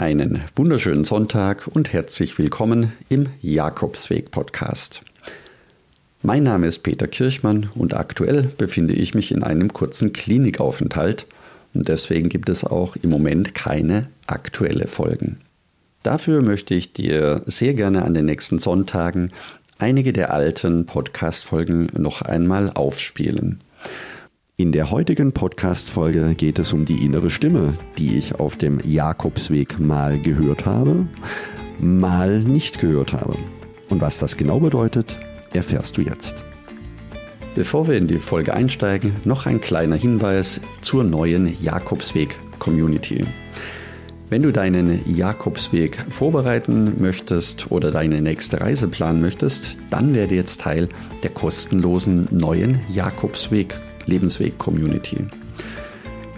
Einen wunderschönen Sonntag und herzlich willkommen im Jakobsweg Podcast. Mein Name ist Peter Kirchmann und aktuell befinde ich mich in einem kurzen Klinikaufenthalt und deswegen gibt es auch im Moment keine aktuelle Folgen. Dafür möchte ich dir sehr gerne an den nächsten Sonntagen einige der alten Podcast-Folgen noch einmal aufspielen. In der heutigen Podcast-Folge geht es um die innere Stimme, die ich auf dem Jakobsweg mal gehört habe, mal nicht gehört habe. Und was das genau bedeutet, erfährst du jetzt. Bevor wir in die Folge einsteigen, noch ein kleiner Hinweis zur neuen Jakobsweg-Community. Wenn du deinen Jakobsweg vorbereiten möchtest oder deine nächste Reise planen möchtest, dann werde jetzt Teil der kostenlosen neuen Jakobsweg Lebensweg-Community.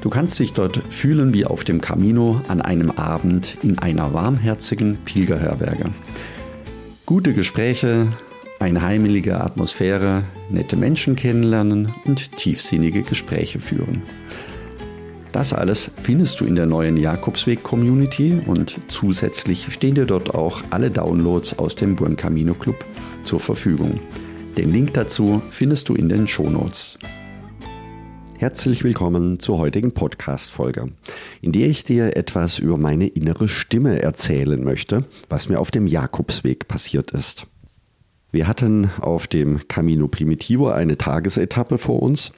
Du kannst dich dort fühlen wie auf dem Camino an einem Abend in einer warmherzigen Pilgerherberge. Gute Gespräche, eine heimelige Atmosphäre, nette Menschen kennenlernen und tiefsinnige Gespräche führen. Das alles findest du in der neuen Jakobsweg-Community und zusätzlich stehen dir dort auch alle Downloads aus dem Buen Camino Club zur Verfügung. Den Link dazu findest du in den Shownotes. Herzlich willkommen zur heutigen Podcast-Folge, in der ich dir etwas über meine innere Stimme erzählen möchte, was mir auf dem Jakobsweg passiert ist. Wir hatten auf dem Camino Primitivo eine Tagesetappe vor uns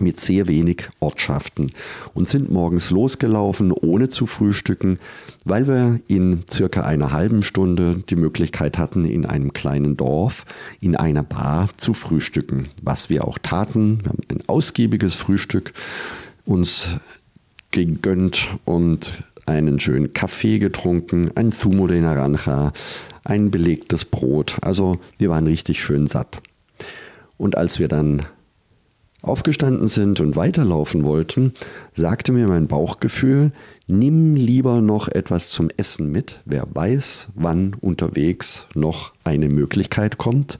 mit sehr wenig Ortschaften und sind morgens losgelaufen, ohne zu frühstücken, weil wir in circa einer halben Stunde die Möglichkeit hatten, in einem kleinen Dorf in einer Bar zu frühstücken, was wir auch taten. Wir haben ein ausgiebiges Frühstück uns gegönnt und einen schönen Kaffee getrunken, ein Zumo de Naranja, ein belegtes Brot. Also wir waren richtig schön satt. Und als wir dann aufgestanden sind und weiterlaufen wollten, sagte mir mein Bauchgefühl, nimm lieber noch etwas zum Essen mit. Wer weiß, wann unterwegs noch eine Möglichkeit kommt,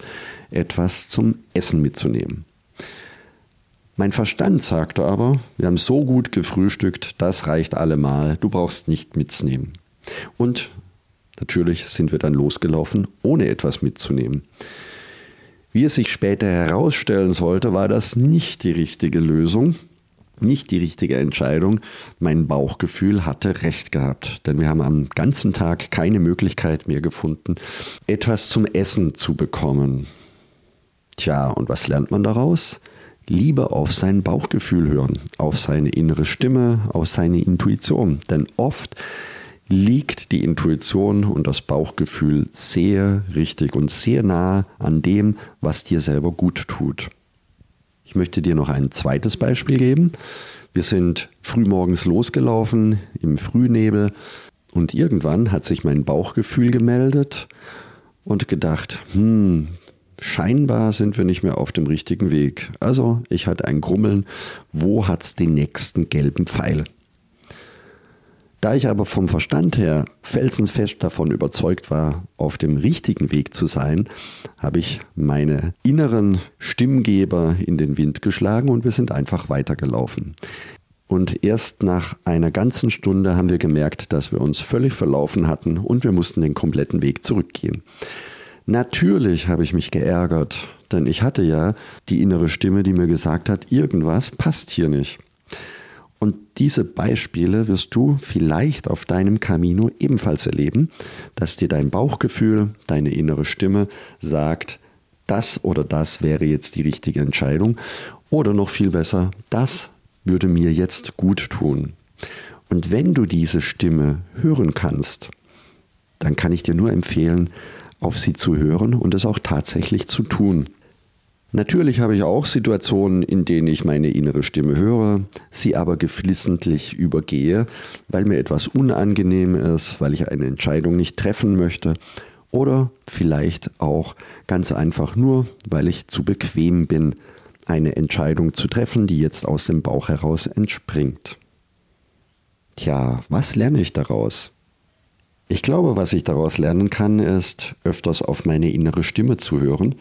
etwas zum Essen mitzunehmen. Mein Verstand sagte aber, wir haben so gut gefrühstückt, das reicht allemal, du brauchst nicht mitzunehmen. Und natürlich sind wir dann losgelaufen, ohne etwas mitzunehmen. Wie es sich später herausstellen sollte, war das nicht die richtige Lösung, nicht die richtige Entscheidung. Mein Bauchgefühl hatte recht gehabt, denn wir haben am ganzen Tag keine Möglichkeit mehr gefunden, etwas zum Essen zu bekommen. Tja, und was lernt man daraus? Lieber auf sein Bauchgefühl hören, auf seine innere Stimme, auf seine Intuition. Denn oft liegt die Intuition und das Bauchgefühl sehr richtig und sehr nah an dem, was dir selber gut tut. Ich möchte dir noch ein zweites Beispiel geben. Wir sind frühmorgens losgelaufen im Frühnebel und irgendwann hat sich mein Bauchgefühl gemeldet und gedacht, hm, scheinbar sind wir nicht mehr auf dem richtigen Weg. Also ich hatte ein Grummeln, wo hat's den nächsten gelben Pfeil? Da ich aber vom Verstand her felsenfest davon überzeugt war, auf dem richtigen Weg zu sein, habe ich meine inneren Stimmgeber in den Wind geschlagen und wir sind einfach weitergelaufen. Und erst nach einer ganzen Stunde haben wir gemerkt, dass wir uns völlig verlaufen hatten und wir mussten den kompletten Weg zurückgehen. Natürlich habe ich mich geärgert, denn ich hatte ja die innere Stimme, die mir gesagt hat, irgendwas passt hier nicht. Und diese Beispiele wirst du vielleicht auf deinem Camino ebenfalls erleben, dass dir dein Bauchgefühl, deine innere Stimme sagt, das oder das wäre jetzt die richtige Entscheidung oder noch viel besser, das würde mir jetzt gut tun. Und wenn du diese Stimme hören kannst, dann kann ich dir nur empfehlen, auf sie zu hören und es auch tatsächlich zu tun. Natürlich habe ich auch Situationen, in denen ich meine innere Stimme höre, sie aber geflissentlich übergehe, weil mir etwas unangenehm ist, weil ich eine Entscheidung nicht treffen möchte oder vielleicht auch ganz einfach nur, weil ich zu bequem bin, eine Entscheidung zu treffen, die jetzt aus dem Bauch heraus entspringt. Tja, was lerne ich daraus? Ich glaube, was ich daraus lernen kann, ist öfters auf meine innere Stimme zu hören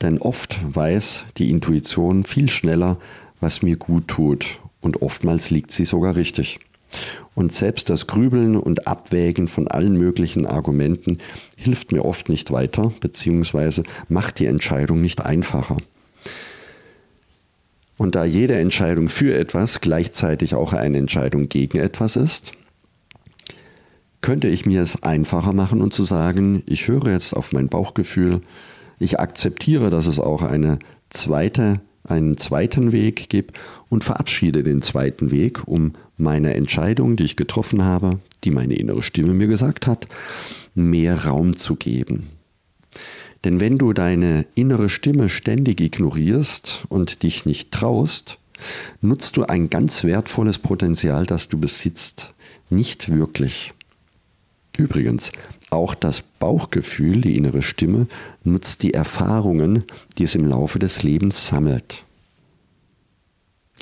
denn oft weiß die Intuition viel schneller, was mir gut tut und oftmals liegt sie sogar richtig. Und selbst das Grübeln und Abwägen von allen möglichen Argumenten hilft mir oft nicht weiter, beziehungsweise macht die Entscheidung nicht einfacher. Und da jede Entscheidung für etwas gleichzeitig auch eine Entscheidung gegen etwas ist, könnte ich mir es einfacher machen und zu sagen, ich höre jetzt auf mein Bauchgefühl, ich akzeptiere, dass es auch eine zweite, einen zweiten Weg gibt und verabschiede den zweiten Weg, um meiner Entscheidung, die ich getroffen habe, die meine innere Stimme mir gesagt hat, mehr Raum zu geben. Denn wenn du deine innere Stimme ständig ignorierst und dich nicht traust, nutzt du ein ganz wertvolles Potenzial, das du besitzt, nicht wirklich. Übrigens, auch das Bauchgefühl, die innere Stimme, nutzt die Erfahrungen, die es im Laufe des Lebens sammelt.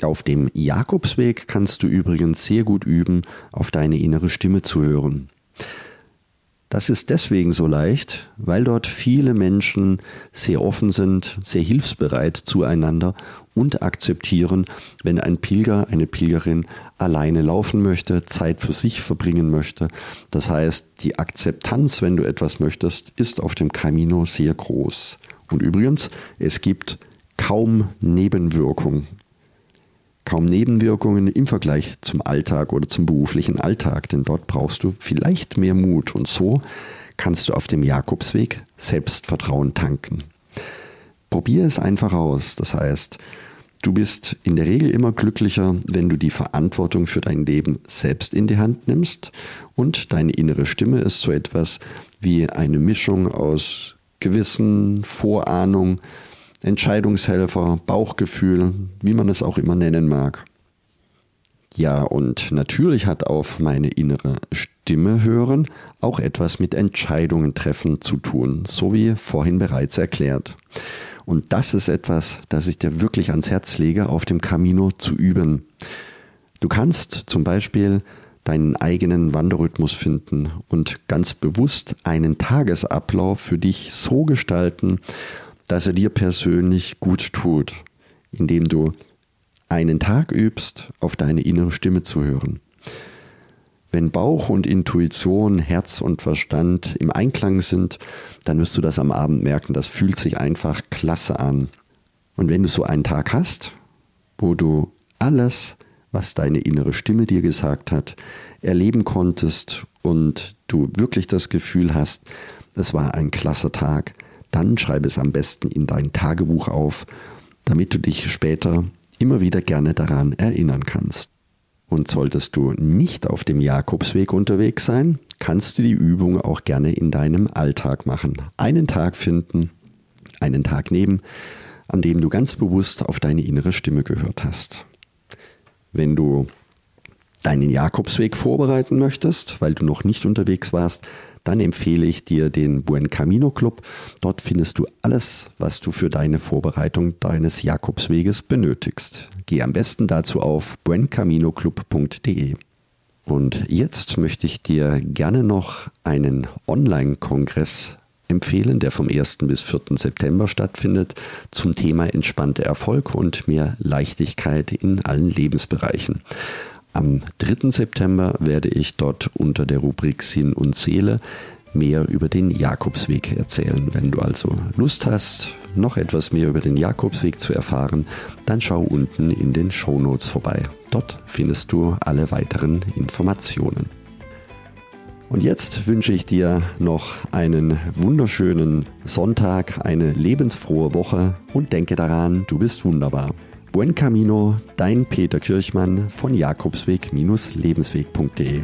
Auf dem Jakobsweg kannst du übrigens sehr gut üben, auf deine innere Stimme zu hören. Das ist deswegen so leicht, weil dort viele Menschen sehr offen sind, sehr hilfsbereit zueinander und akzeptieren, wenn ein Pilger, eine Pilgerin alleine laufen möchte, Zeit für sich verbringen möchte. Das heißt, die Akzeptanz, wenn du etwas möchtest, ist auf dem Camino sehr groß. Und übrigens, es gibt kaum Nebenwirkungen kaum Nebenwirkungen im Vergleich zum Alltag oder zum beruflichen Alltag, denn dort brauchst du vielleicht mehr Mut und so kannst du auf dem Jakobsweg Selbstvertrauen tanken. Probier es einfach aus, das heißt, du bist in der Regel immer glücklicher, wenn du die Verantwortung für dein Leben selbst in die Hand nimmst und deine innere Stimme ist so etwas wie eine Mischung aus Gewissen, Vorahnung, Entscheidungshelfer, Bauchgefühl, wie man es auch immer nennen mag. Ja, und natürlich hat auf meine innere Stimme hören auch etwas mit Entscheidungen treffen zu tun, so wie vorhin bereits erklärt. Und das ist etwas, das ich dir wirklich ans Herz lege, auf dem Camino zu üben. Du kannst zum Beispiel deinen eigenen Wanderrhythmus finden und ganz bewusst einen Tagesablauf für dich so gestalten, dass er dir persönlich gut tut, indem du einen Tag übst, auf deine innere Stimme zu hören. Wenn Bauch und Intuition, Herz und Verstand im Einklang sind, dann wirst du das am Abend merken. Das fühlt sich einfach klasse an. Und wenn du so einen Tag hast, wo du alles, was deine innere Stimme dir gesagt hat, erleben konntest und du wirklich das Gefühl hast, es war ein klasse Tag, dann schreibe es am besten in dein Tagebuch auf, damit du dich später immer wieder gerne daran erinnern kannst. Und solltest du nicht auf dem Jakobsweg unterwegs sein, kannst du die Übung auch gerne in deinem Alltag machen. Einen Tag finden, einen Tag nehmen, an dem du ganz bewusst auf deine innere Stimme gehört hast. Wenn du deinen Jakobsweg vorbereiten möchtest, weil du noch nicht unterwegs warst, dann empfehle ich dir den Buen Camino Club. Dort findest du alles, was du für deine Vorbereitung deines Jakobsweges benötigst. Geh am besten dazu auf buencaminoclub.de. Und jetzt möchte ich dir gerne noch einen Online-Kongress empfehlen, der vom 1. bis 4. September stattfindet, zum Thema entspannter Erfolg und mehr Leichtigkeit in allen Lebensbereichen. Am 3. September werde ich dort unter der Rubrik Sinn und Seele mehr über den Jakobsweg erzählen. Wenn du also Lust hast, noch etwas mehr über den Jakobsweg zu erfahren, dann schau unten in den Show Notes vorbei. Dort findest du alle weiteren Informationen. Und jetzt wünsche ich dir noch einen wunderschönen Sonntag, eine lebensfrohe Woche und denke daran, du bist wunderbar. Buen Camino, dein Peter Kirchmann von Jakobsweg-lebensweg.de.